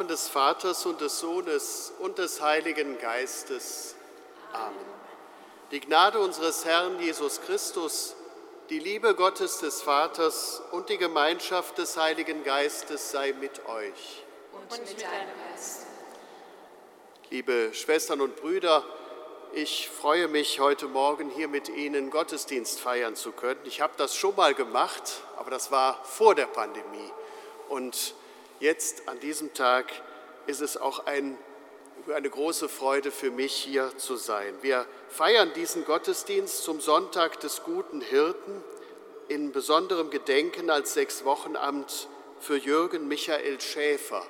Namen des Vaters und des Sohnes und des Heiligen Geistes. Amen. Die Gnade unseres Herrn Jesus Christus, die Liebe Gottes des Vaters und die Gemeinschaft des Heiligen Geistes sei mit euch. Und mit deinem Geist. Liebe Schwestern und Brüder, ich freue mich, heute Morgen hier mit Ihnen Gottesdienst feiern zu können. Ich habe das schon mal gemacht, aber das war vor der Pandemie. Und jetzt an diesem Tag ist es auch ein, eine große Freude für mich, hier zu sein. Wir feiern diesen Gottesdienst zum Sonntag des guten Hirten in besonderem Gedenken als Sechswochenamt für Jürgen Michael Schäfer,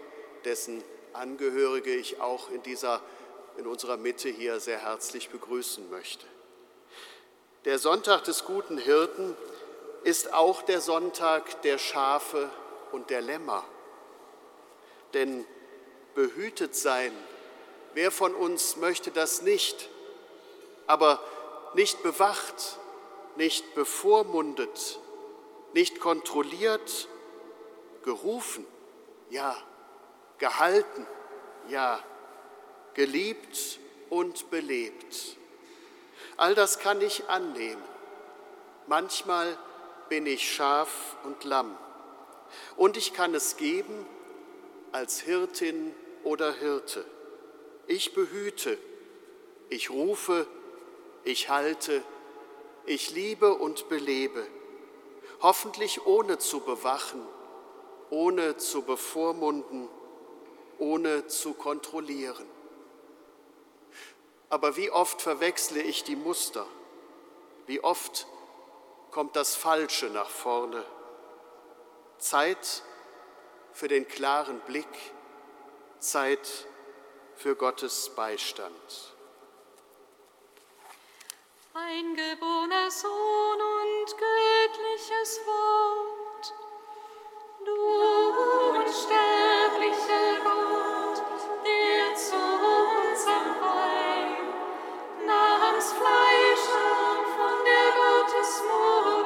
dessen Angehörige ich auch in, dieser, in unserer Mitte hier sehr herzlich begrüßen möchte. Der Sonntag des guten Hirten ist auch der Sonntag der Schafe und der Lämmer. Denn behütet sein, wer von uns möchte das nicht? Aber nicht bewacht, nicht bevormundet, nicht kontrolliert, gerufen, ja, gehalten, ja, geliebt und belebt. All das kann ich annehmen. Manchmal bin ich Schaf und Lamm. Und ich kann es geben als Hirtin oder Hirte. Ich behüte, ich rufe, ich halte, ich liebe und belebe, hoffentlich ohne zu bewachen, ohne zu bevormunden, ohne zu kontrollieren. Aber wie oft verwechsle ich die Muster? Wie oft kommt das Falsche nach vorne? Zeit für den klaren Blick, Zeit für Gottes Beistand. Ein geborener Sohn und göttliches Wort, du unsterblicher Gott, der zu unserem Heil nahmst Fleisch an von der Gottesmutter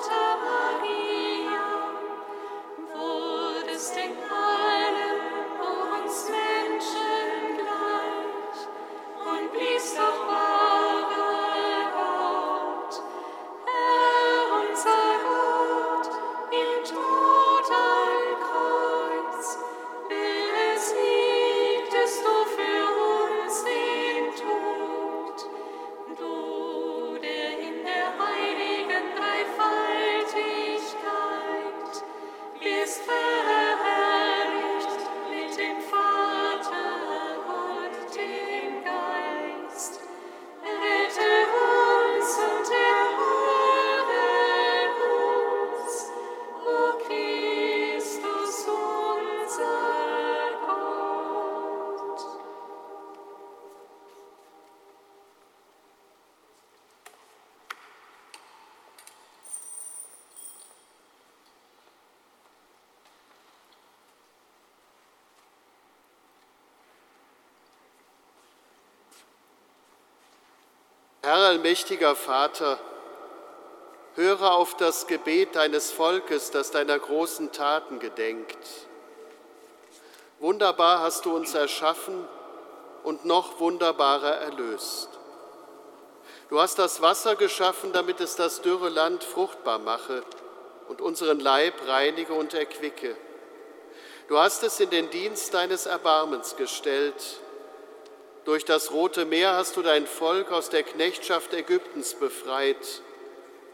Herr allmächtiger Vater, höre auf das Gebet deines Volkes, das deiner großen Taten gedenkt. Wunderbar hast du uns erschaffen und noch wunderbarer erlöst. Du hast das Wasser geschaffen, damit es das dürre Land fruchtbar mache und unseren Leib reinige und erquicke. Du hast es in den Dienst deines Erbarmens gestellt. Durch das Rote Meer hast du dein Volk aus der Knechtschaft Ägyptens befreit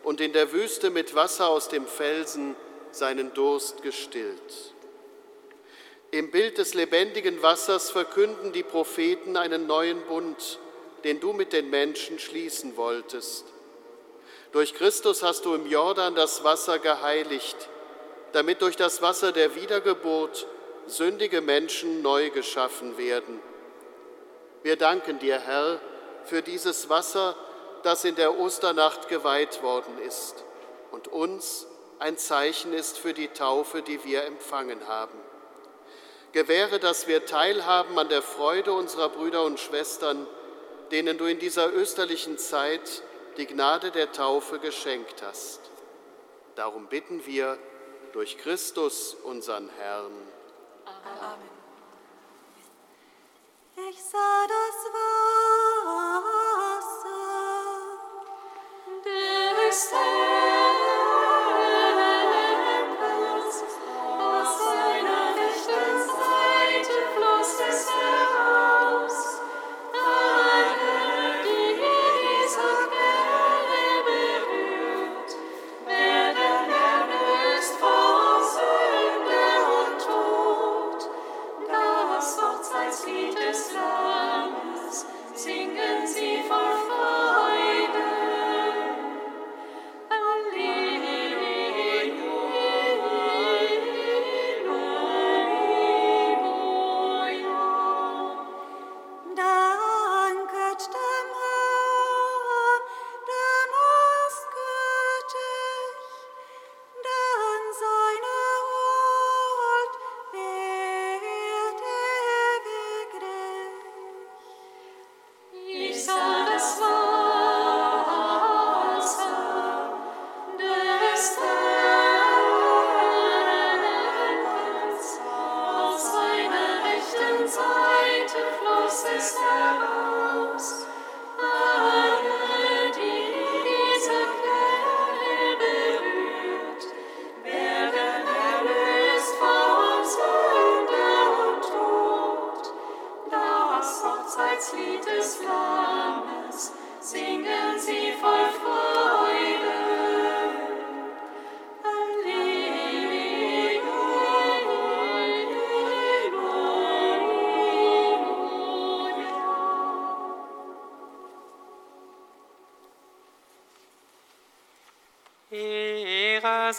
und in der Wüste mit Wasser aus dem Felsen seinen Durst gestillt. Im Bild des lebendigen Wassers verkünden die Propheten einen neuen Bund, den du mit den Menschen schließen wolltest. Durch Christus hast du im Jordan das Wasser geheiligt, damit durch das Wasser der Wiedergeburt sündige Menschen neu geschaffen werden. Wir danken dir, Herr, für dieses Wasser, das in der Osternacht geweiht worden ist und uns ein Zeichen ist für die Taufe, die wir empfangen haben. Gewähre, dass wir teilhaben an der Freude unserer Brüder und Schwestern, denen du in dieser österlichen Zeit die Gnade der Taufe geschenkt hast. Darum bitten wir durch Christus, unseren Herrn. Amen. Wasser, der ist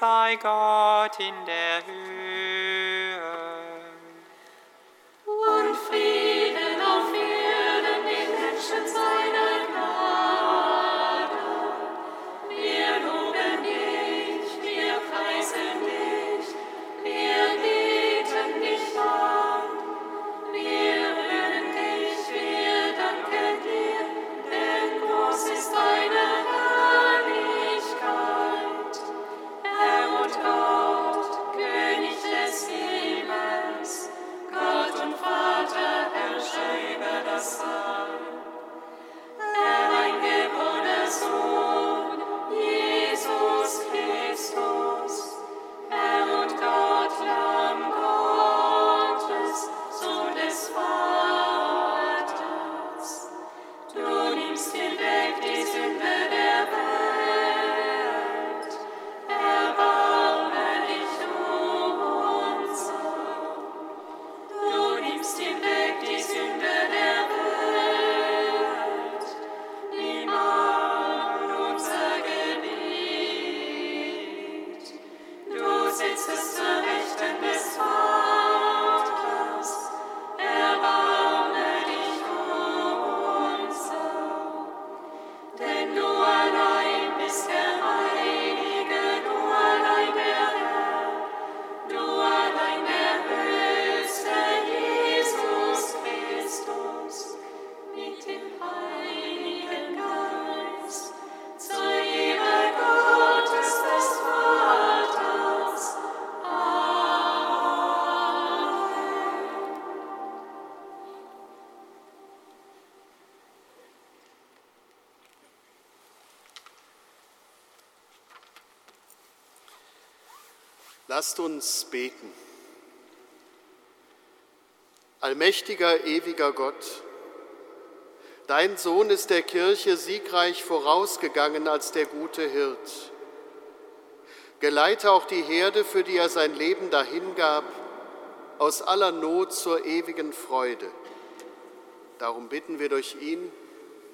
sei Gott in der Höhe. Lasst uns beten. Allmächtiger, ewiger Gott, dein Sohn ist der Kirche siegreich vorausgegangen als der gute Hirt. Geleite auch die Herde, für die er sein Leben dahingab, aus aller Not zur ewigen Freude. Darum bitten wir durch ihn,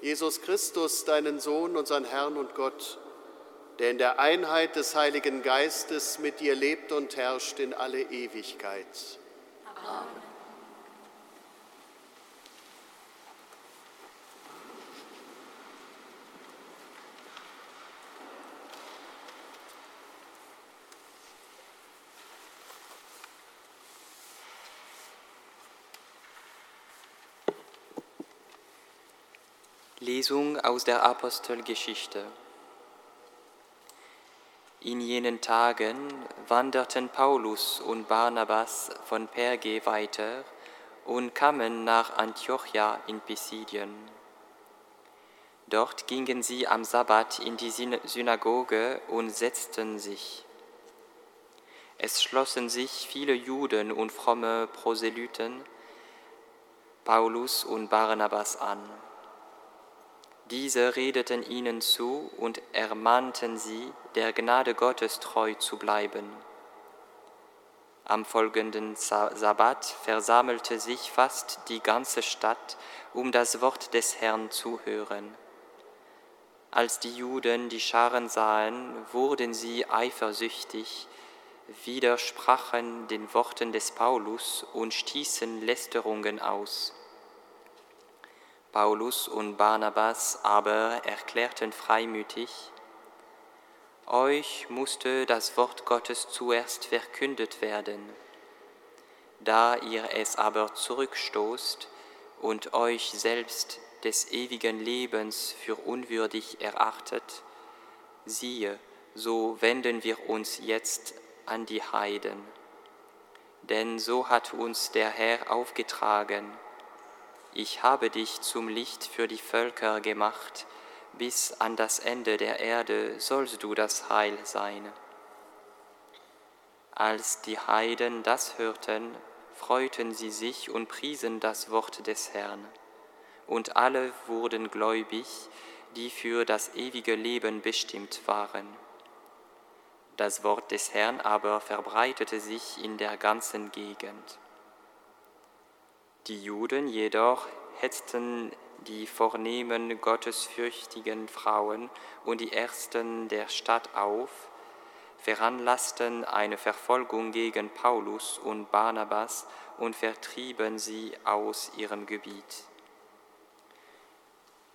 Jesus Christus, deinen Sohn, unseren Herrn und Gott, der in der Einheit des Heiligen Geistes mit dir lebt und herrscht in alle Ewigkeit. Lesung aus der Apostelgeschichte. In jenen Tagen wanderten Paulus und Barnabas von Perge weiter und kamen nach Antiochia in Pisidien. Dort gingen sie am Sabbat in die Synagoge und setzten sich. Es schlossen sich viele Juden und fromme Proselyten Paulus und Barnabas an. Diese redeten ihnen zu und ermahnten sie, der Gnade Gottes treu zu bleiben. Am folgenden Sabbat versammelte sich fast die ganze Stadt, um das Wort des Herrn zu hören. Als die Juden die Scharen sahen, wurden sie eifersüchtig, widersprachen den Worten des Paulus und stießen Lästerungen aus. Paulus und Barnabas aber erklärten freimütig, euch musste das Wort Gottes zuerst verkündet werden. Da ihr es aber zurückstoßt und euch selbst des ewigen Lebens für unwürdig erachtet, siehe, so wenden wir uns jetzt an die Heiden. Denn so hat uns der Herr aufgetragen, ich habe dich zum Licht für die Völker gemacht, bis an das Ende der Erde sollst du das Heil sein. Als die Heiden das hörten, freuten sie sich und priesen das Wort des Herrn. Und alle wurden gläubig, die für das ewige Leben bestimmt waren. Das Wort des Herrn aber verbreitete sich in der ganzen Gegend. Die Juden jedoch hetzten die vornehmen, gottesfürchtigen Frauen und die Ersten der Stadt auf, veranlassten eine Verfolgung gegen Paulus und Barnabas und vertrieben sie aus ihrem Gebiet.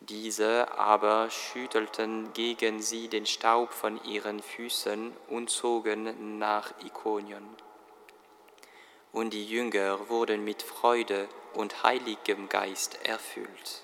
Diese aber schüttelten gegen sie den Staub von ihren Füßen und zogen nach Ikonien. Und die Jünger wurden mit Freude und heiligem Geist erfüllt.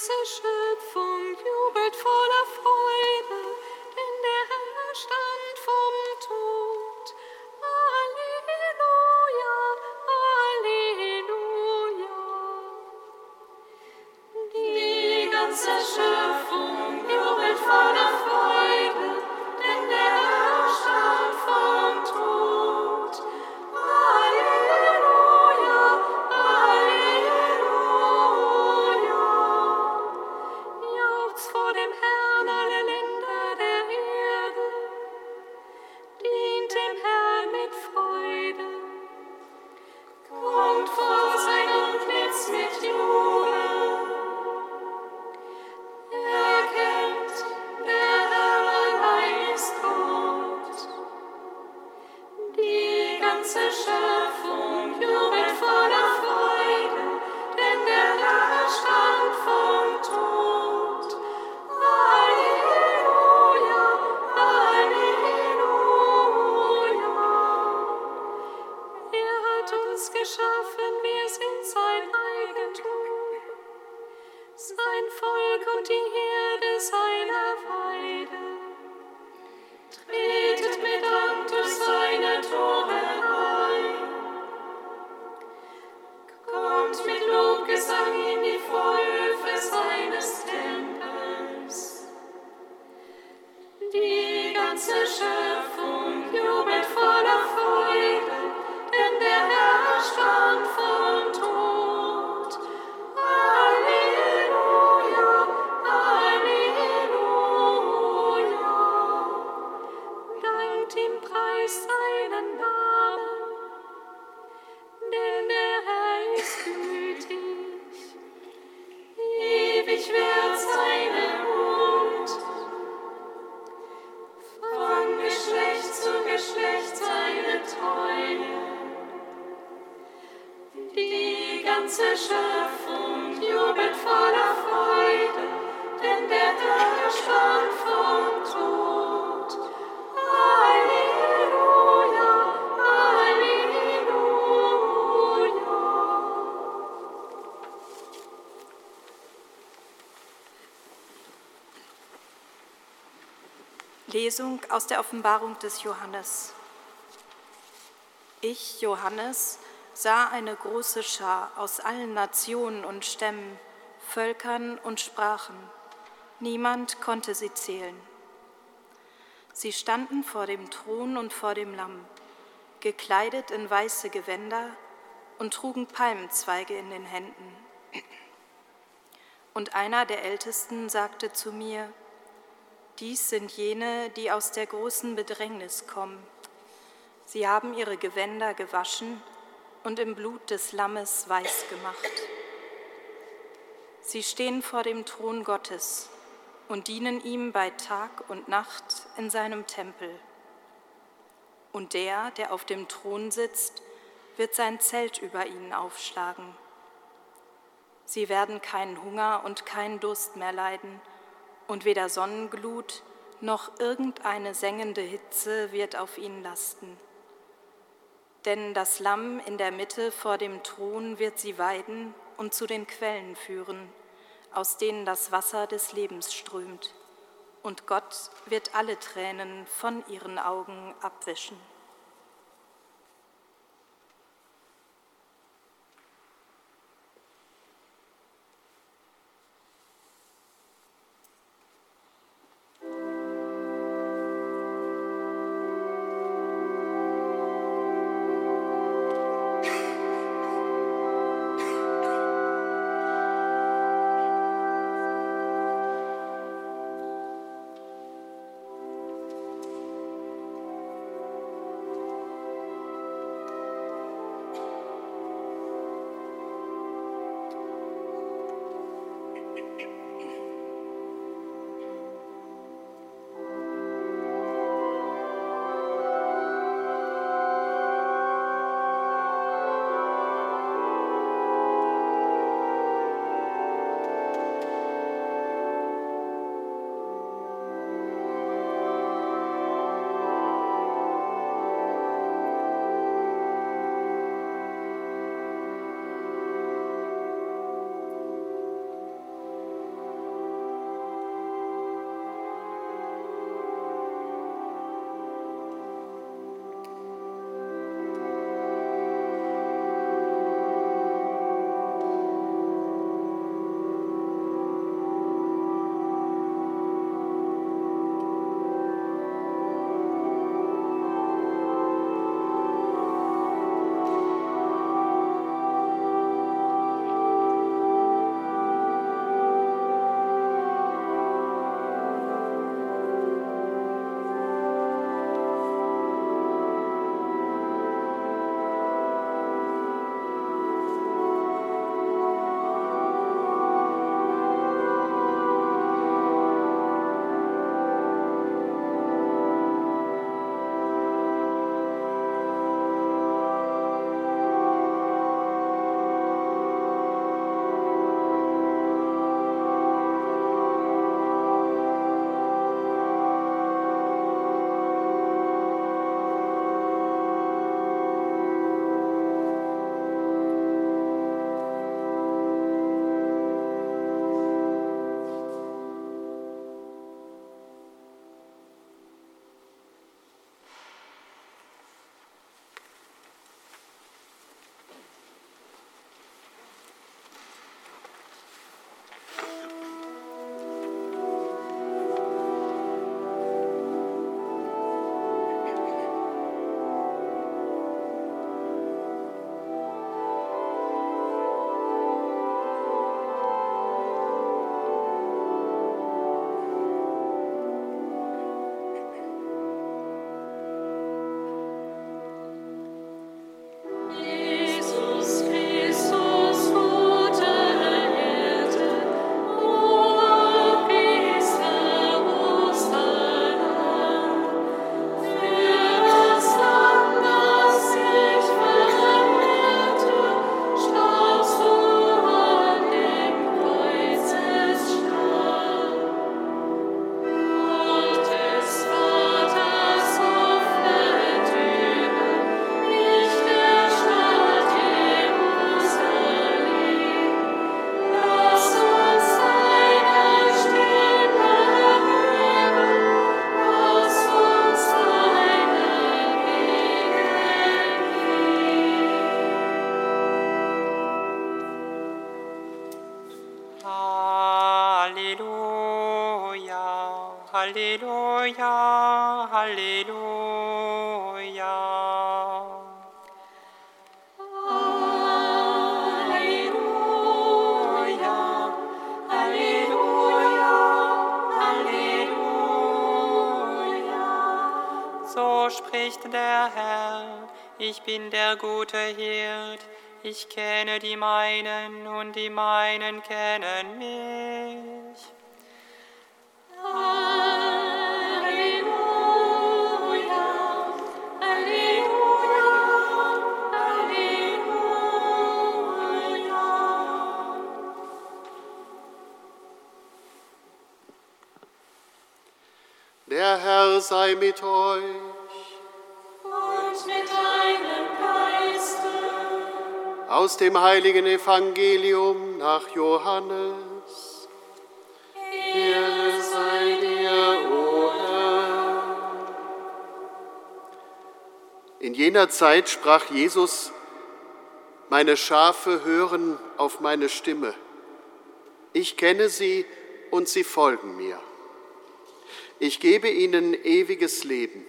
ganze Schöpfung Lesung aus der Offenbarung des Johannes. Ich, Johannes, sah eine große Schar aus allen Nationen und Stämmen, Völkern und Sprachen. Niemand konnte sie zählen. Sie standen vor dem Thron und vor dem Lamm, gekleidet in weiße Gewänder und trugen Palmenzweige in den Händen. Und einer der Ältesten sagte zu mir, dies sind jene, die aus der großen Bedrängnis kommen. Sie haben ihre Gewänder gewaschen und im Blut des Lammes weiß gemacht. Sie stehen vor dem Thron Gottes und dienen ihm bei Tag und Nacht in seinem Tempel. Und der, der auf dem Thron sitzt, wird sein Zelt über ihnen aufschlagen. Sie werden keinen Hunger und keinen Durst mehr leiden und weder Sonnenglut noch irgendeine sengende Hitze wird auf ihnen lasten. Denn das Lamm in der Mitte vor dem Thron wird sie weiden und zu den Quellen führen, aus denen das Wasser des Lebens strömt. Und Gott wird alle Tränen von ihren Augen abwischen. Ich bin der gute Hirt, ich kenne die meinen und die meinen kennen mich. Der Herr sei mit euch. Und mit Geiste. Aus dem heiligen Evangelium nach Johannes. Ehre sei dir, o Herr. In jener Zeit sprach Jesus, meine Schafe hören auf meine Stimme. Ich kenne sie und sie folgen mir. Ich gebe ihnen ewiges Leben.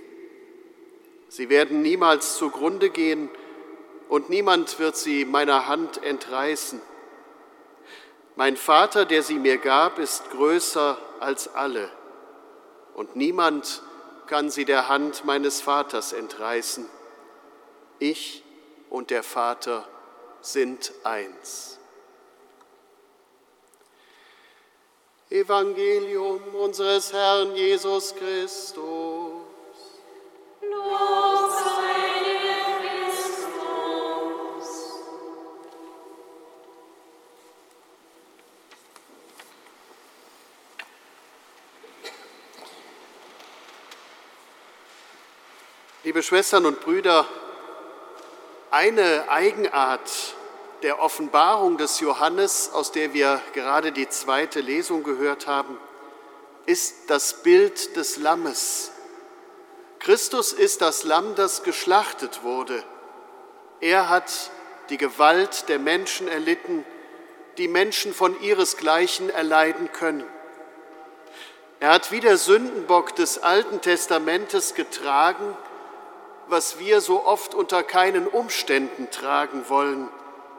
Sie werden niemals zugrunde gehen und niemand wird sie meiner Hand entreißen. Mein Vater, der sie mir gab, ist größer als alle und niemand kann sie der Hand meines Vaters entreißen. Ich und der Vater sind eins. Evangelium unseres Herrn Jesus Christus. Lob Liebe Schwestern und Brüder, eine Eigenart der Offenbarung des Johannes, aus der wir gerade die zweite Lesung gehört haben, ist das Bild des Lammes. Christus ist das Lamm, das geschlachtet wurde. Er hat die Gewalt der Menschen erlitten, die Menschen von ihresgleichen erleiden können. Er hat wie der Sündenbock des Alten Testamentes getragen, was wir so oft unter keinen Umständen tragen wollen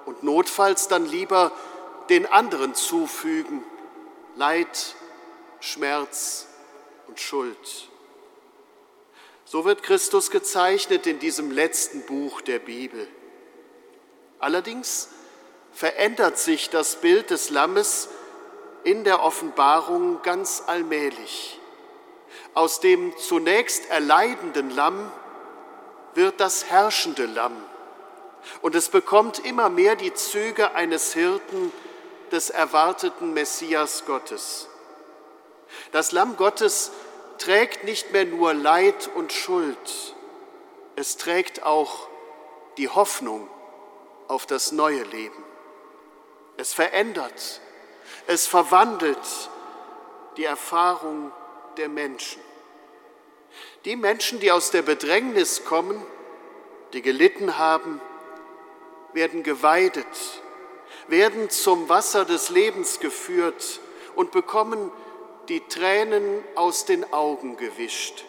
und notfalls dann lieber den anderen zufügen, Leid, Schmerz und Schuld. So wird Christus gezeichnet in diesem letzten Buch der Bibel. Allerdings verändert sich das Bild des Lammes in der Offenbarung ganz allmählich. Aus dem zunächst erleidenden Lamm wird das herrschende Lamm und es bekommt immer mehr die Züge eines Hirten des erwarteten Messias Gottes. Das Lamm Gottes trägt nicht mehr nur Leid und Schuld, es trägt auch die Hoffnung auf das neue Leben. Es verändert, es verwandelt die Erfahrung der Menschen. Die Menschen, die aus der Bedrängnis kommen, die gelitten haben, werden geweidet, werden zum Wasser des Lebens geführt und bekommen die Tränen aus den Augen gewischt.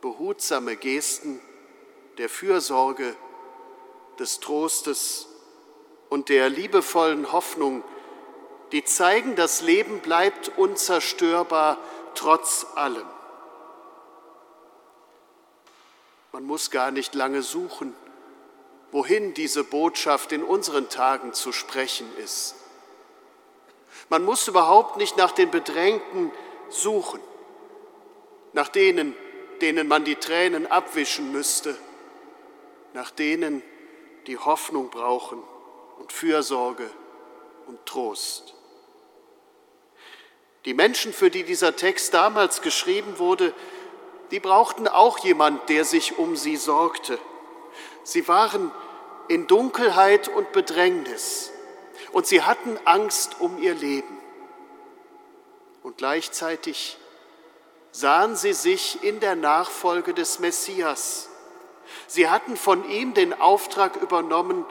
Behutsame Gesten der Fürsorge, des Trostes und der liebevollen Hoffnung, die zeigen, das Leben bleibt unzerstörbar trotz allem. Man muss gar nicht lange suchen, wohin diese Botschaft in unseren Tagen zu sprechen ist. Man muss überhaupt nicht nach den Bedrängten suchen, nach denen, denen man die Tränen abwischen müsste, nach denen, die Hoffnung brauchen und Fürsorge und Trost. Die Menschen, für die dieser Text damals geschrieben wurde, die brauchten auch jemand, der sich um sie sorgte. Sie waren in Dunkelheit und Bedrängnis und sie hatten Angst um ihr Leben. Und gleichzeitig sahen sie sich in der Nachfolge des Messias. Sie hatten von ihm den Auftrag übernommen,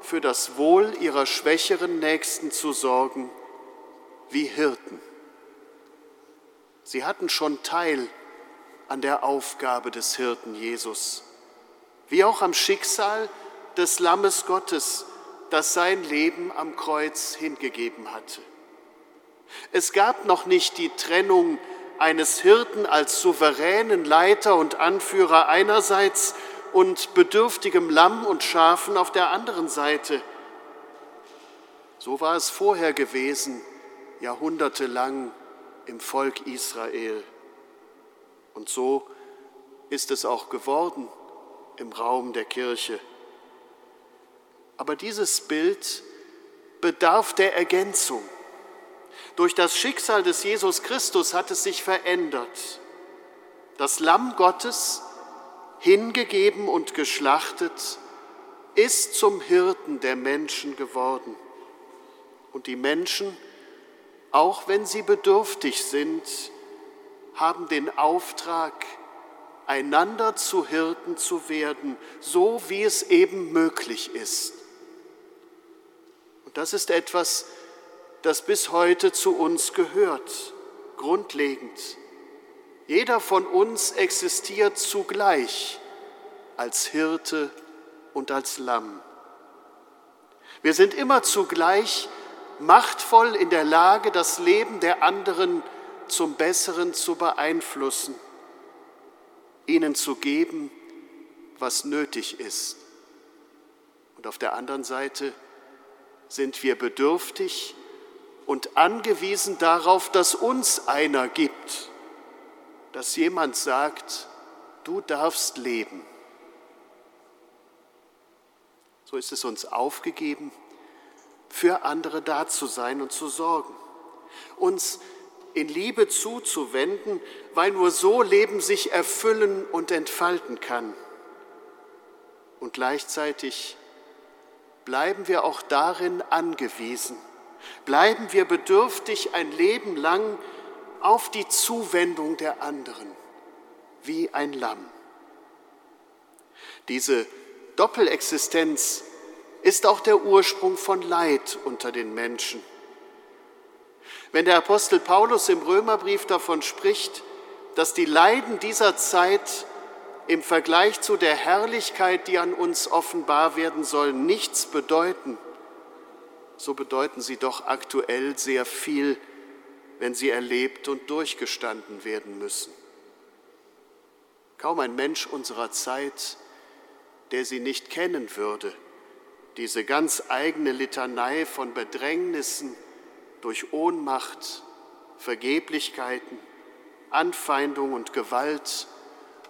für das Wohl ihrer schwächeren Nächsten zu sorgen, wie Hirten. Sie hatten schon Teil der Aufgabe des Hirten Jesus, wie auch am Schicksal des Lammes Gottes, das sein Leben am Kreuz hingegeben hatte. Es gab noch nicht die Trennung eines Hirten als souveränen Leiter und Anführer einerseits und bedürftigem Lamm und Schafen auf der anderen Seite. So war es vorher gewesen, jahrhundertelang im Volk Israel. Und so ist es auch geworden im Raum der Kirche. Aber dieses Bild bedarf der Ergänzung. Durch das Schicksal des Jesus Christus hat es sich verändert. Das Lamm Gottes, hingegeben und geschlachtet, ist zum Hirten der Menschen geworden. Und die Menschen, auch wenn sie bedürftig sind, haben den Auftrag, einander zu Hirten zu werden, so wie es eben möglich ist. Und das ist etwas, das bis heute zu uns gehört, grundlegend. Jeder von uns existiert zugleich als Hirte und als Lamm. Wir sind immer zugleich machtvoll in der Lage, das Leben der anderen zum Besseren zu beeinflussen, ihnen zu geben, was nötig ist. Und auf der anderen Seite sind wir bedürftig und angewiesen darauf, dass uns einer gibt, dass jemand sagt, du darfst leben. So ist es uns aufgegeben, für andere da zu sein und zu sorgen, uns in Liebe zuzuwenden, weil nur so Leben sich erfüllen und entfalten kann. Und gleichzeitig bleiben wir auch darin angewiesen, bleiben wir bedürftig ein Leben lang auf die Zuwendung der anderen, wie ein Lamm. Diese Doppelexistenz ist auch der Ursprung von Leid unter den Menschen. Wenn der Apostel Paulus im Römerbrief davon spricht, dass die Leiden dieser Zeit im Vergleich zu der Herrlichkeit, die an uns offenbar werden soll, nichts bedeuten, so bedeuten sie doch aktuell sehr viel, wenn sie erlebt und durchgestanden werden müssen. Kaum ein Mensch unserer Zeit, der sie nicht kennen würde, diese ganz eigene Litanei von Bedrängnissen durch Ohnmacht, Vergeblichkeiten, Anfeindung und Gewalt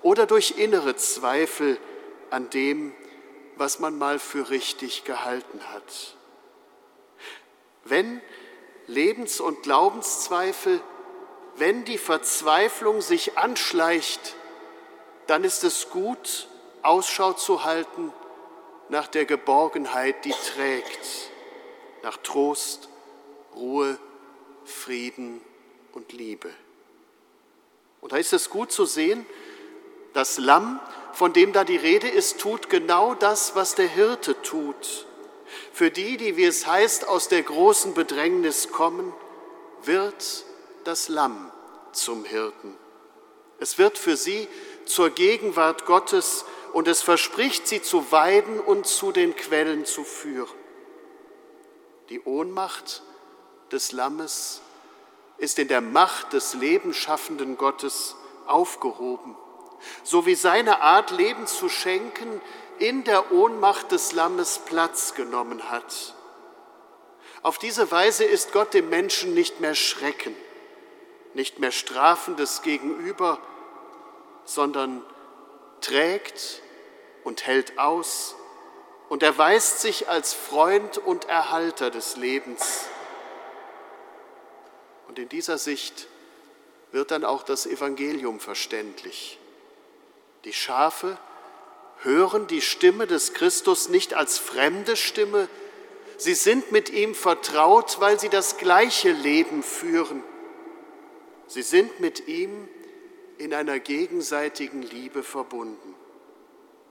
oder durch innere Zweifel an dem, was man mal für richtig gehalten hat. Wenn Lebens- und Glaubenszweifel, wenn die Verzweiflung sich anschleicht, dann ist es gut, Ausschau zu halten nach der Geborgenheit, die trägt, nach Trost, Ruhe, Frieden und Liebe. Und da ist es gut zu sehen, das Lamm, von dem da die Rede ist, tut genau das, was der Hirte tut. Für die, die, wie es heißt, aus der großen Bedrängnis kommen, wird das Lamm zum Hirten. Es wird für sie zur Gegenwart Gottes und es verspricht, sie zu weiden und zu den Quellen zu führen. Die Ohnmacht des Lammes ist in der Macht des lebensschaffenden Gottes aufgehoben, so wie seine Art, Leben zu schenken, in der Ohnmacht des Lammes Platz genommen hat. Auf diese Weise ist Gott dem Menschen nicht mehr Schrecken, nicht mehr strafendes Gegenüber, sondern trägt und hält aus und erweist sich als Freund und Erhalter des Lebens. Und in dieser Sicht wird dann auch das Evangelium verständlich. Die Schafe hören die Stimme des Christus nicht als fremde Stimme, sie sind mit ihm vertraut, weil sie das gleiche Leben führen. Sie sind mit ihm in einer gegenseitigen Liebe verbunden.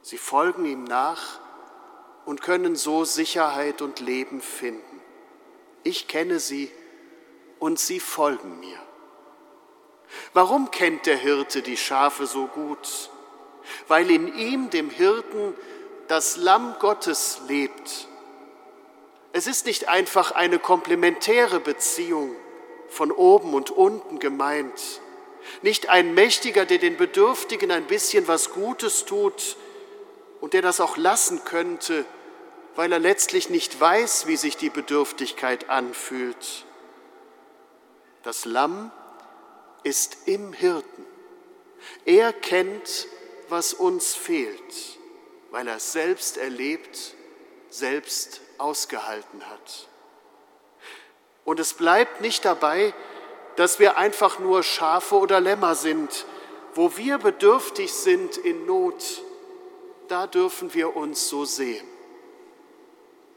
Sie folgen ihm nach und können so Sicherheit und Leben finden. Ich kenne sie und sie folgen mir. Warum kennt der Hirte die Schafe so gut? Weil in ihm, dem Hirten, das Lamm Gottes lebt. Es ist nicht einfach eine komplementäre Beziehung von oben und unten gemeint, nicht ein Mächtiger, der den Bedürftigen ein bisschen was Gutes tut und der das auch lassen könnte, weil er letztlich nicht weiß, wie sich die Bedürftigkeit anfühlt. Das Lamm ist im Hirten. Er kennt, was uns fehlt, weil er es selbst erlebt, selbst ausgehalten hat. Und es bleibt nicht dabei, dass wir einfach nur Schafe oder Lämmer sind. Wo wir bedürftig sind in Not, da dürfen wir uns so sehen.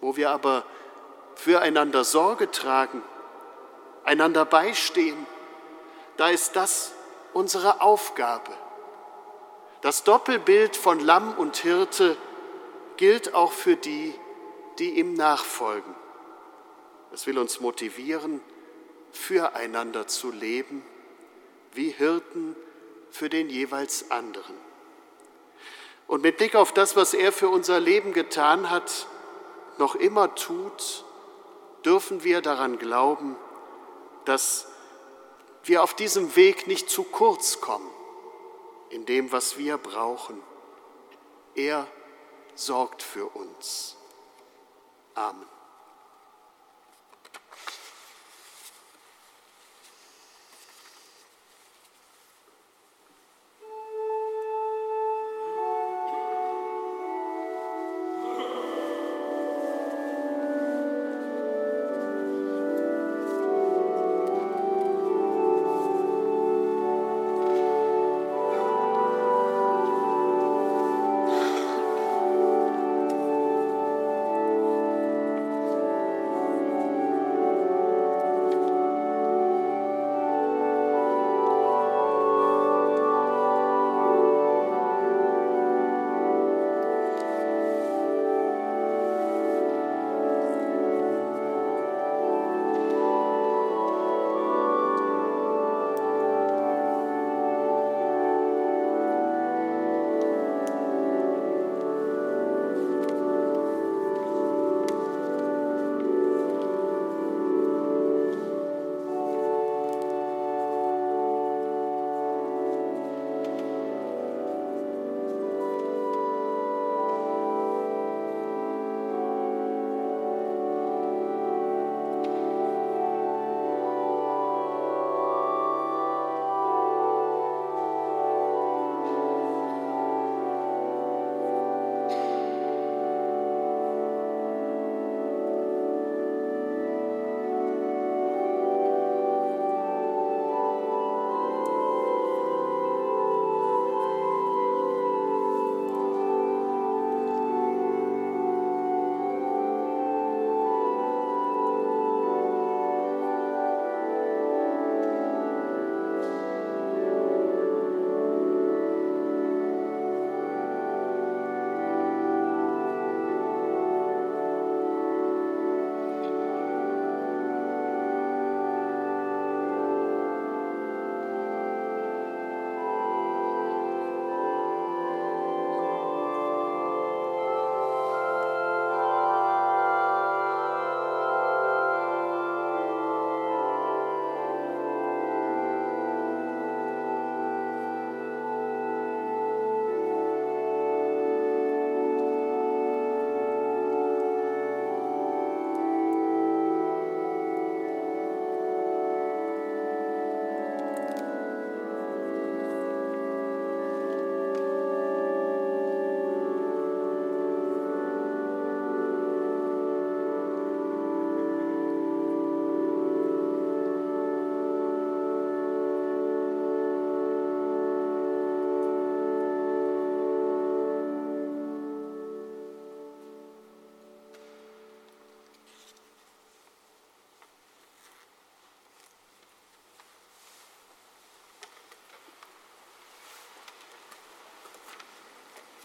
Wo wir aber füreinander Sorge tragen, einander beistehen, da ist das unsere Aufgabe. Das Doppelbild von Lamm und Hirte gilt auch für die, die ihm nachfolgen. Es will uns motivieren, füreinander zu leben, wie Hirten für den jeweils anderen. Und mit Blick auf das, was er für unser Leben getan hat, noch immer tut, dürfen wir daran glauben, dass wir auf diesem Weg nicht zu kurz kommen in dem, was wir brauchen. Er sorgt für uns. Amen.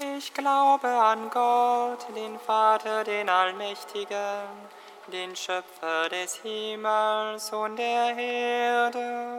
Ich glaube an Gott, den Vater, den Allmächtigen, den Schöpfer des Himmels und der Erde.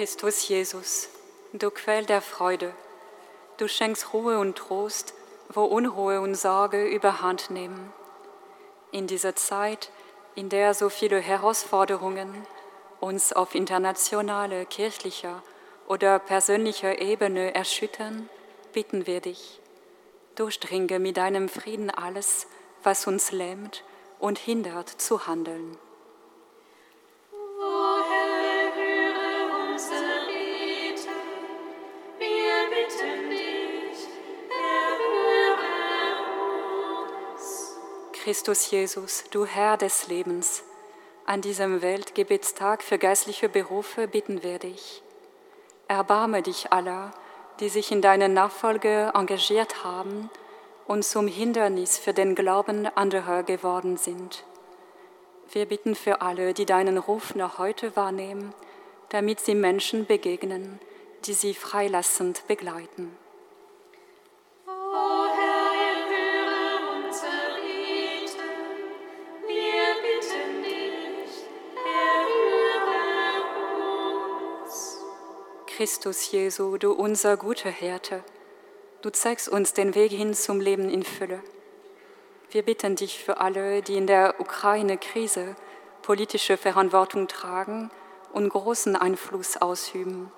Christus Jesus, du Quell der Freude, du schenkst Ruhe und Trost, wo Unruhe und Sorge überhand nehmen. In dieser Zeit, in der so viele Herausforderungen uns auf internationaler, kirchlicher oder persönlicher Ebene erschüttern, bitten wir dich, durchdringe mit deinem Frieden alles, was uns lähmt und hindert zu handeln. Christus Jesus, du Herr des Lebens, an diesem Weltgebetstag für geistliche Berufe bitten wir dich. Erbarme dich aller, die sich in deiner Nachfolge engagiert haben und zum Hindernis für den Glauben anderer geworden sind. Wir bitten für alle, die deinen Ruf noch heute wahrnehmen, damit sie Menschen begegnen, die sie freilassend begleiten. Christus Jesu, du unser guter Hirte, du zeigst uns den Weg hin zum Leben in Fülle. Wir bitten dich für alle, die in der Ukraine-Krise politische Verantwortung tragen und großen Einfluss ausüben.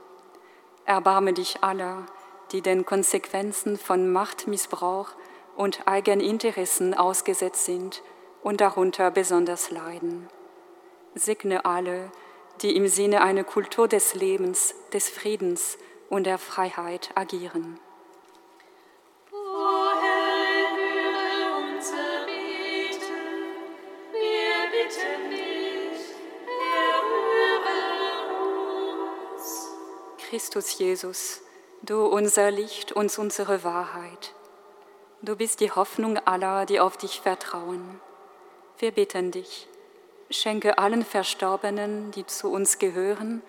Erbarme dich aller, die den Konsequenzen von Machtmissbrauch und Eigeninteressen ausgesetzt sind und darunter besonders leiden. Segne alle, die im Sinne einer Kultur des Lebens, des Friedens und der Freiheit agieren. Christus Jesus, du unser Licht und unsere Wahrheit. Du bist die Hoffnung aller, die auf dich vertrauen. Wir bitten dich, schenke allen Verstorbenen, die zu uns gehören,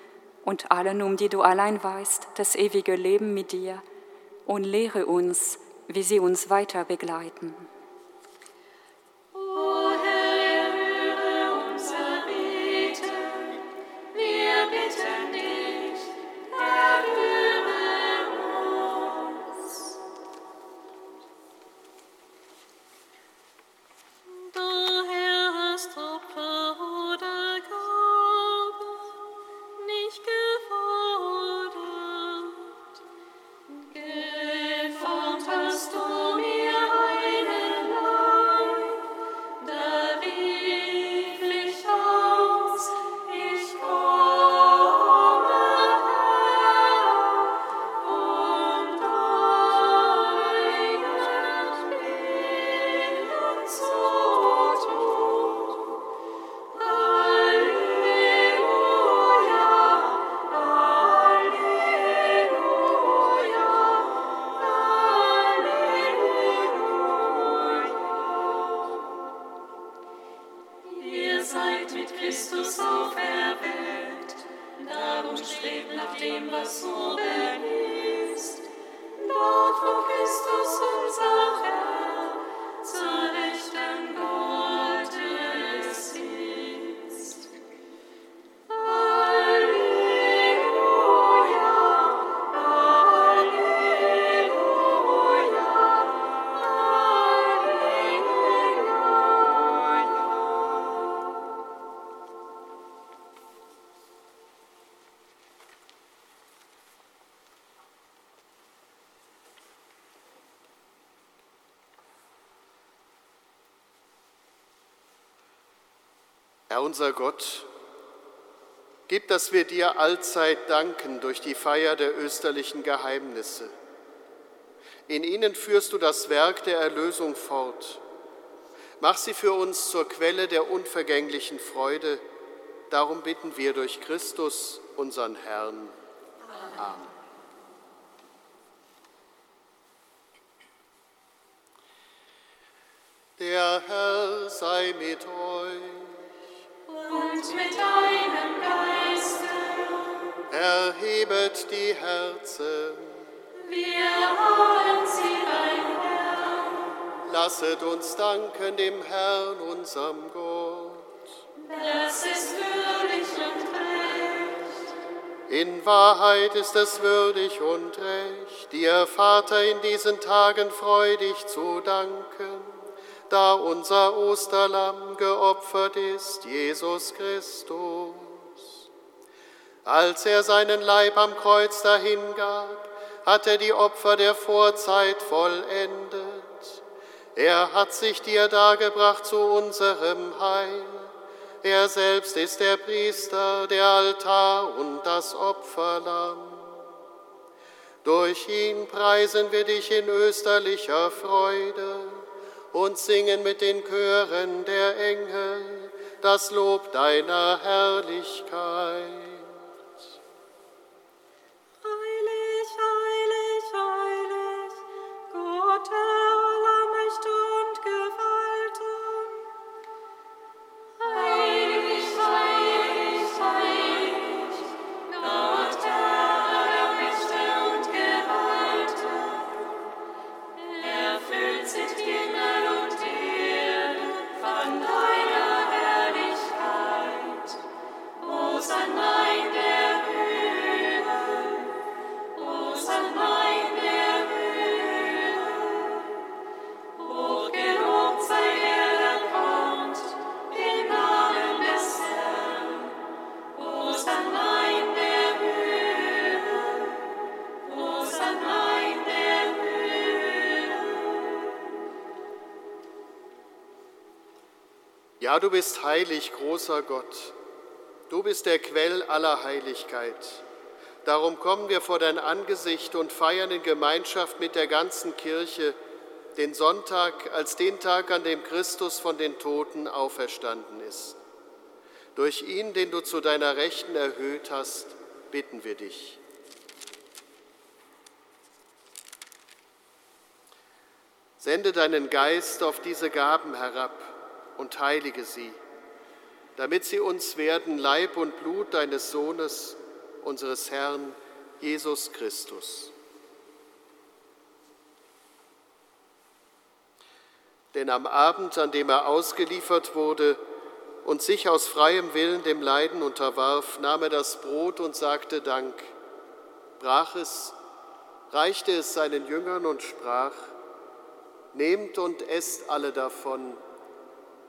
und allen, um die du allein weißt, das ewige Leben mit dir und lehre uns, wie sie uns weiter begleiten. Unser Gott, gib, dass wir dir allzeit danken durch die Feier der österlichen Geheimnisse. In ihnen führst du das Werk der Erlösung fort. Mach sie für uns zur Quelle der unvergänglichen Freude. Darum bitten wir durch Christus, unseren Herrn. Amen. Der Herr sei mit euch. Und mit deinem Geiste, Erhebet die Herzen, wir haben sie beim Herrn. lasset uns danken dem Herrn, unserem Gott. Das ist würdig und recht. In Wahrheit ist es würdig und recht, dir, Vater, in diesen Tagen freudig zu danken, da unser Osterlamm geopfert ist, Jesus Christus. Als er seinen Leib am Kreuz dahingab, hat er die Opfer der Vorzeit vollendet. Er hat sich dir dargebracht zu unserem Heil. Er selbst ist der Priester, der Altar und das Opferlamm. Durch ihn preisen wir dich in österlicher Freude und singen mit den Chören der Engel das Lob deiner Herrlichkeit. Heilig, heilig, heilig, Gott Ja, du bist heilig, großer Gott. Du bist der Quell aller Heiligkeit. Darum kommen wir vor dein Angesicht und feiern in Gemeinschaft mit der ganzen Kirche den Sonntag als den Tag, an dem Christus von den Toten auferstanden ist. Durch ihn, den du zu deiner Rechten erhöht hast, bitten wir dich. Sende deinen Geist auf diese Gaben herab und heilige sie, damit sie uns werden Leib und Blut deines Sohnes, unseres Herrn Jesus Christus. Denn am Abend, an dem er ausgeliefert wurde und sich aus freiem Willen dem Leiden unterwarf, nahm er das Brot und sagte Dank, brach es, reichte es seinen Jüngern und sprach, Nehmt und esst alle davon,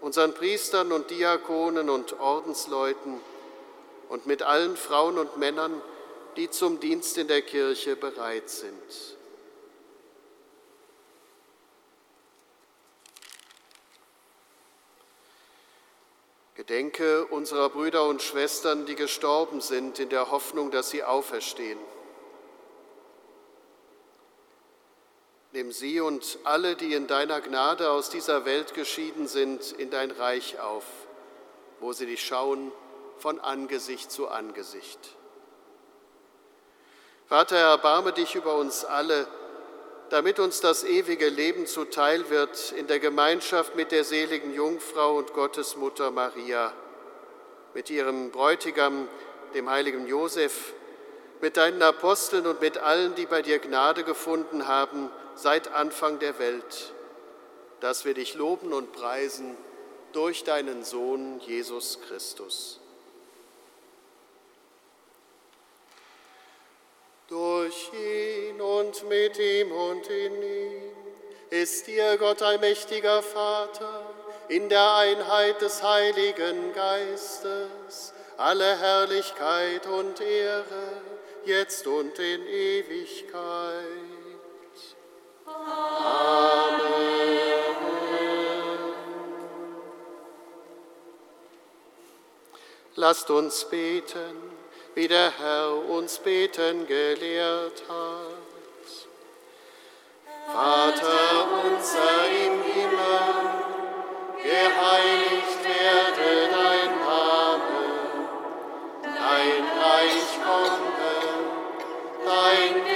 unseren Priestern und Diakonen und Ordensleuten und mit allen Frauen und Männern, die zum Dienst in der Kirche bereit sind. Gedenke unserer Brüder und Schwestern, die gestorben sind, in der Hoffnung, dass sie auferstehen. Nimm sie und alle, die in deiner Gnade aus dieser Welt geschieden sind, in dein Reich auf, wo sie dich schauen von Angesicht zu Angesicht. Vater, erbarme dich über uns alle, damit uns das ewige Leben zuteil wird in der Gemeinschaft mit der seligen Jungfrau und Gottesmutter Maria, mit ihrem Bräutigam, dem heiligen Josef, mit deinen Aposteln und mit allen, die bei dir Gnade gefunden haben, seit Anfang der Welt, dass wir dich loben und preisen durch deinen Sohn Jesus Christus. Durch ihn und mit ihm und in ihm ist dir Gott allmächtiger Vater in der Einheit des Heiligen Geistes alle Herrlichkeit und Ehre, jetzt und in Ewigkeit. Lasst uns beten, wie der Herr uns beten gelehrt hat. Vater unser im Himmel, geheiligt dein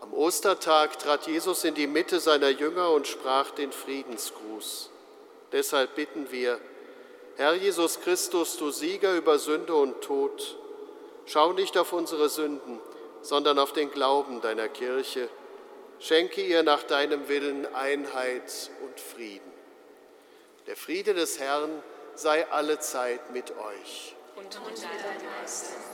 Am Ostertag trat Jesus in die Mitte seiner Jünger und sprach den Friedensgruß. Deshalb bitten wir, Herr Jesus Christus, du Sieger über Sünde und Tod, schau nicht auf unsere Sünden, sondern auf den Glauben deiner Kirche. Schenke ihr nach deinem Willen Einheit und Frieden. Der Friede des Herrn sei allezeit mit euch. Und mit deinem Geist.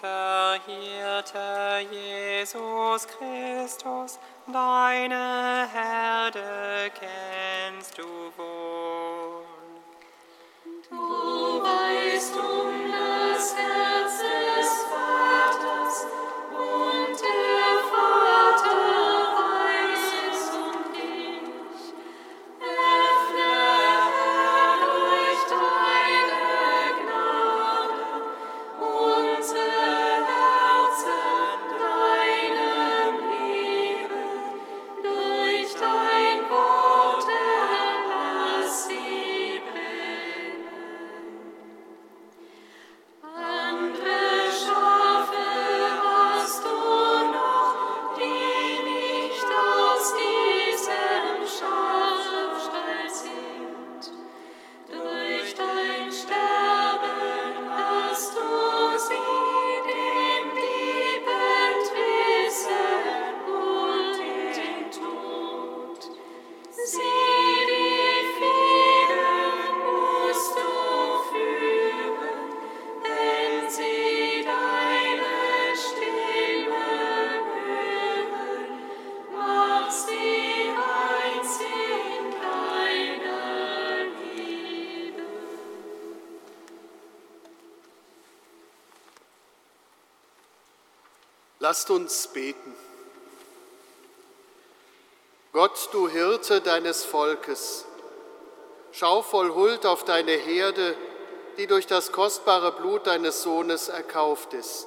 Guter Hirte Jesus Christus, deine Herde kennst du Lasst uns beten. Gott, du Hirte deines Volkes, schau voll Huld auf deine Herde, die durch das kostbare Blut deines Sohnes erkauft ist.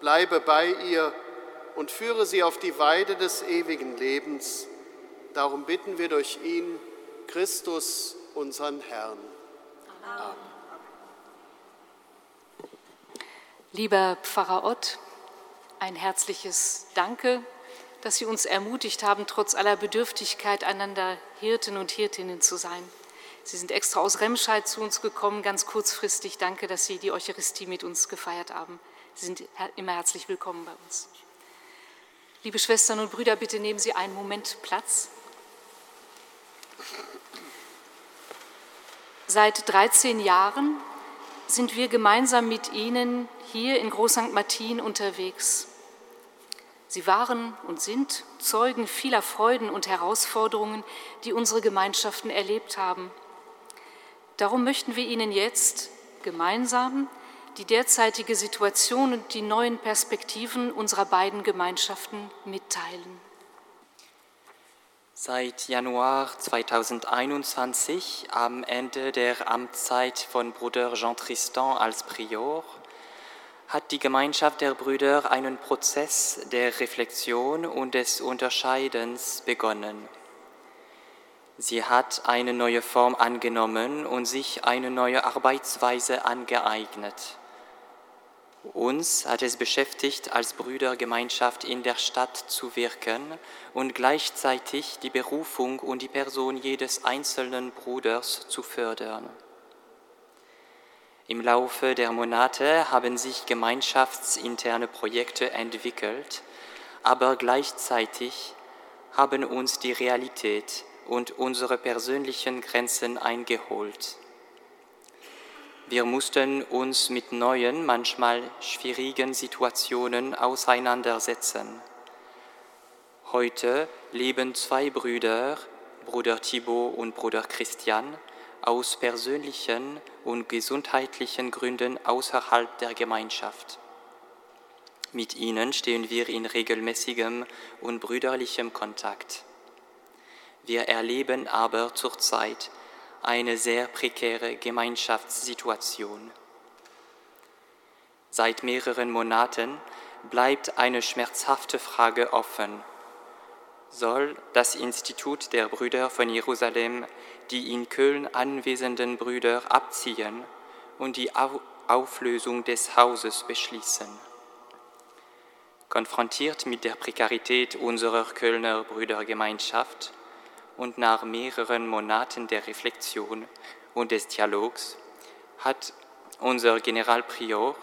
Bleibe bei ihr und führe sie auf die Weide des ewigen Lebens. Darum bitten wir durch ihn, Christus, unseren Herrn. Lieber Pfarrer Ott, ein herzliches Danke, dass Sie uns ermutigt haben, trotz aller Bedürftigkeit einander Hirten und Hirtinnen zu sein. Sie sind extra aus Remscheid zu uns gekommen, ganz kurzfristig. Danke, dass Sie die Eucharistie mit uns gefeiert haben. Sie sind immer herzlich willkommen bei uns. Liebe Schwestern und Brüder, bitte nehmen Sie einen Moment Platz. Seit 13 Jahren sind wir gemeinsam mit Ihnen hier in Groß St. Martin unterwegs. Sie waren und sind Zeugen vieler Freuden und Herausforderungen, die unsere Gemeinschaften erlebt haben. Darum möchten wir Ihnen jetzt gemeinsam die derzeitige Situation und die neuen Perspektiven unserer beiden Gemeinschaften mitteilen. Seit Januar 2021, am Ende der Amtszeit von Bruder Jean Tristan als Prior, hat die Gemeinschaft der Brüder einen Prozess der Reflexion und des Unterscheidens begonnen. Sie hat eine neue Form angenommen und sich eine neue Arbeitsweise angeeignet. Uns hat es beschäftigt, als Brüdergemeinschaft in der Stadt zu wirken und gleichzeitig die Berufung und die Person jedes einzelnen Bruders zu fördern. Im Laufe der Monate haben sich gemeinschaftsinterne Projekte entwickelt, aber gleichzeitig haben uns die Realität und unsere persönlichen Grenzen eingeholt. Wir mussten uns mit neuen, manchmal schwierigen Situationen auseinandersetzen. Heute leben zwei Brüder, Bruder Thibaut und Bruder Christian, aus persönlichen und gesundheitlichen Gründen außerhalb der Gemeinschaft. Mit ihnen stehen wir in regelmäßigem und brüderlichem Kontakt. Wir erleben aber zurzeit eine sehr prekäre Gemeinschaftssituation. Seit mehreren Monaten bleibt eine schmerzhafte Frage offen. Soll das Institut der Brüder von Jerusalem die in Köln anwesenden Brüder abziehen und die Au- Auflösung des Hauses beschließen? Konfrontiert mit der Prekarität unserer Kölner Brüdergemeinschaft und nach mehreren Monaten der Reflexion und des Dialogs hat unser Generalprior,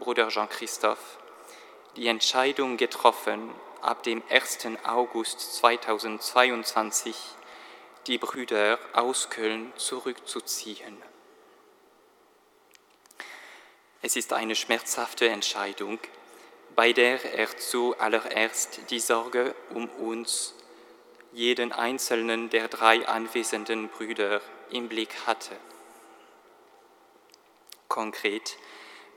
Bruder Jean-Christophe, die Entscheidung getroffen, ab dem 1. August 2022 die Brüder aus Köln zurückzuziehen. Es ist eine schmerzhafte Entscheidung, bei der er zuallererst die Sorge um uns, jeden einzelnen der drei anwesenden Brüder, im Blick hatte. Konkret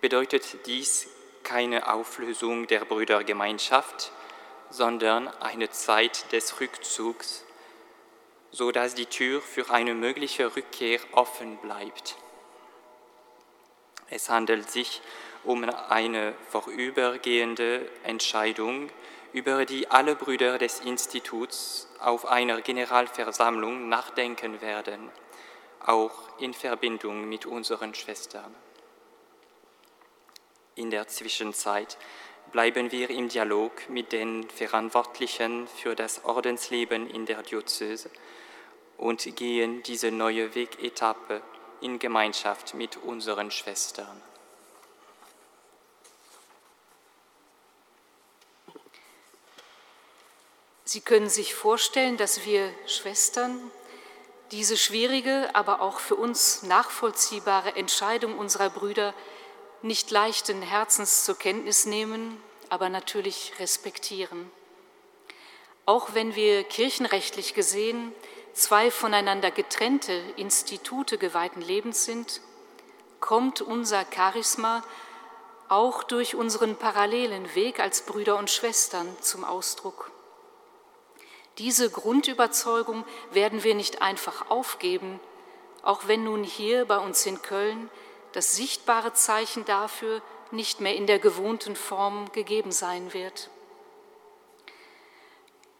bedeutet dies keine Auflösung der Brüdergemeinschaft, sondern eine Zeit des Rückzugs, so dass die Tür für eine mögliche Rückkehr offen bleibt. Es handelt sich um eine vorübergehende Entscheidung, über die alle Brüder des Instituts auf einer Generalversammlung nachdenken werden, auch in Verbindung mit unseren Schwestern. In der Zwischenzeit bleiben wir im Dialog mit den Verantwortlichen für das Ordensleben in der Diözese und gehen diese neue Wegetappe in Gemeinschaft mit unseren Schwestern. Sie können sich vorstellen, dass wir Schwestern diese schwierige, aber auch für uns nachvollziehbare Entscheidung unserer Brüder nicht leichten Herzens zur Kenntnis nehmen, aber natürlich respektieren. Auch wenn wir kirchenrechtlich gesehen zwei voneinander getrennte Institute geweihten Lebens sind, kommt unser Charisma auch durch unseren parallelen Weg als Brüder und Schwestern zum Ausdruck. Diese Grundüberzeugung werden wir nicht einfach aufgeben, auch wenn nun hier bei uns in Köln das sichtbare Zeichen dafür nicht mehr in der gewohnten Form gegeben sein wird.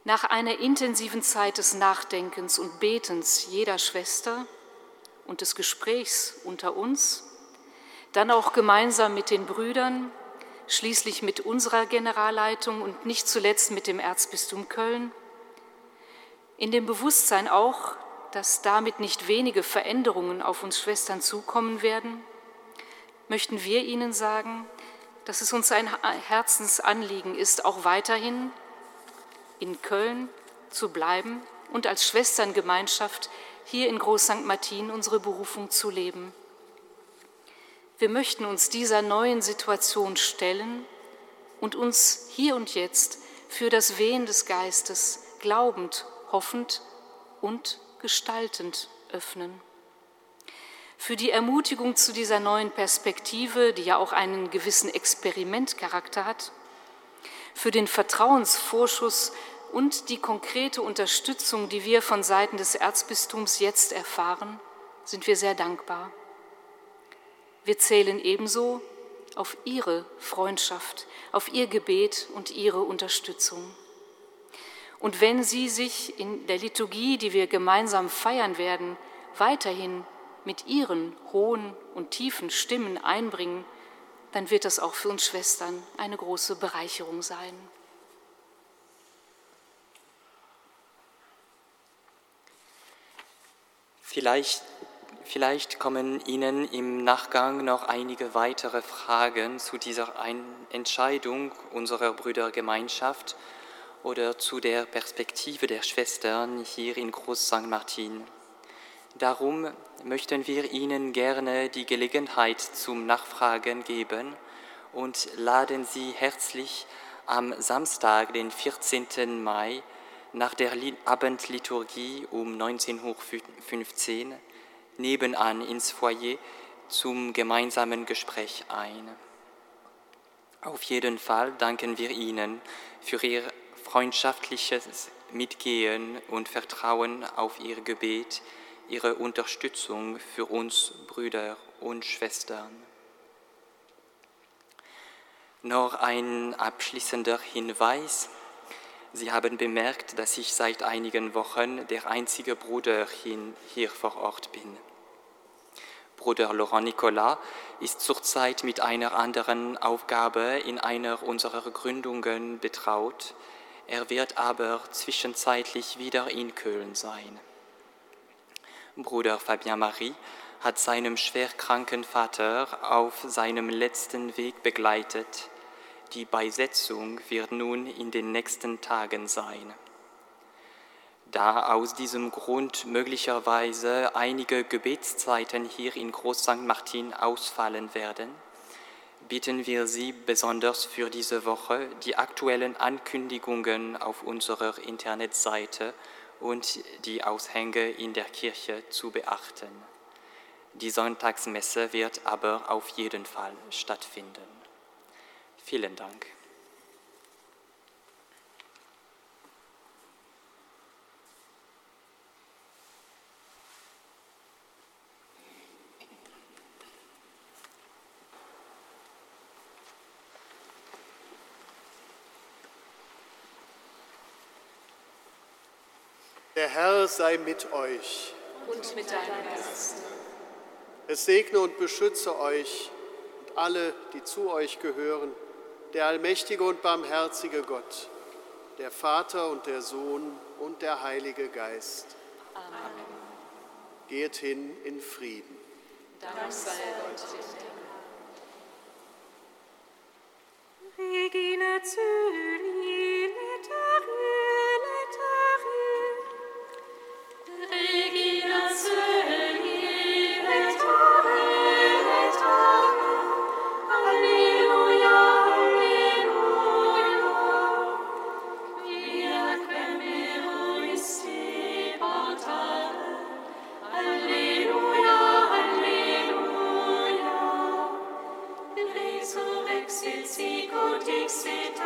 Nach einer intensiven Zeit des Nachdenkens und Betens jeder Schwester und des Gesprächs unter uns, dann auch gemeinsam mit den Brüdern, schließlich mit unserer Generalleitung und nicht zuletzt mit dem Erzbistum Köln, in dem Bewusstsein auch, dass damit nicht wenige Veränderungen auf uns Schwestern zukommen werden, möchten wir Ihnen sagen, dass es uns ein Herzensanliegen ist, auch weiterhin in Köln zu bleiben und als Schwesterngemeinschaft hier in Groß St. Martin unsere Berufung zu leben. Wir möchten uns dieser neuen Situation stellen und uns hier und jetzt für das Wehen des Geistes glaubend, hoffend und gestaltend öffnen für die Ermutigung zu dieser neuen Perspektive, die ja auch einen gewissen Experimentcharakter hat, für den Vertrauensvorschuss und die konkrete Unterstützung, die wir von Seiten des Erzbistums jetzt erfahren, sind wir sehr dankbar. Wir zählen ebenso auf Ihre Freundschaft, auf Ihr Gebet und Ihre Unterstützung. Und wenn Sie sich in der Liturgie, die wir gemeinsam feiern werden, weiterhin mit ihren hohen und tiefen Stimmen einbringen, dann wird das auch für uns Schwestern eine große Bereicherung sein. Vielleicht, vielleicht kommen Ihnen im Nachgang noch einige weitere Fragen zu dieser Entscheidung unserer Brüdergemeinschaft oder zu der Perspektive der Schwestern hier in Groß St. Martin. Darum möchten wir Ihnen gerne die Gelegenheit zum Nachfragen geben und laden Sie herzlich am Samstag, den 14. Mai, nach der Abendliturgie um 19.15 Uhr nebenan ins Foyer zum gemeinsamen Gespräch ein. Auf jeden Fall danken wir Ihnen für Ihr freundschaftliches Mitgehen und Vertrauen auf Ihr Gebet Ihre Unterstützung für uns Brüder und Schwestern. Noch ein abschließender Hinweis. Sie haben bemerkt, dass ich seit einigen Wochen der einzige Bruder hier vor Ort bin. Bruder Laurent Nicolas ist zurzeit mit einer anderen Aufgabe in einer unserer Gründungen betraut. Er wird aber zwischenzeitlich wieder in Köln sein. Bruder Fabien Marie hat seinem schwerkranken Vater auf seinem letzten Weg begleitet. Die Beisetzung wird nun in den nächsten Tagen sein. Da aus diesem Grund möglicherweise einige Gebetszeiten hier in Groß St. Martin ausfallen werden, bitten wir Sie besonders für diese Woche, die aktuellen Ankündigungen auf unserer Internetseite und die Aushänge in der Kirche zu beachten. Die Sonntagsmesse wird aber auf jeden Fall stattfinden. Vielen Dank. Der Herr sei mit euch. Und mit deinem Geist. Es segne und beschütze euch und alle, die zu euch gehören, der allmächtige und barmherzige Gott, der Vater und der Sohn und der Heilige Geist. Amen. Geht hin in Frieden. Dank sei Gott. Regine Zürich. dixit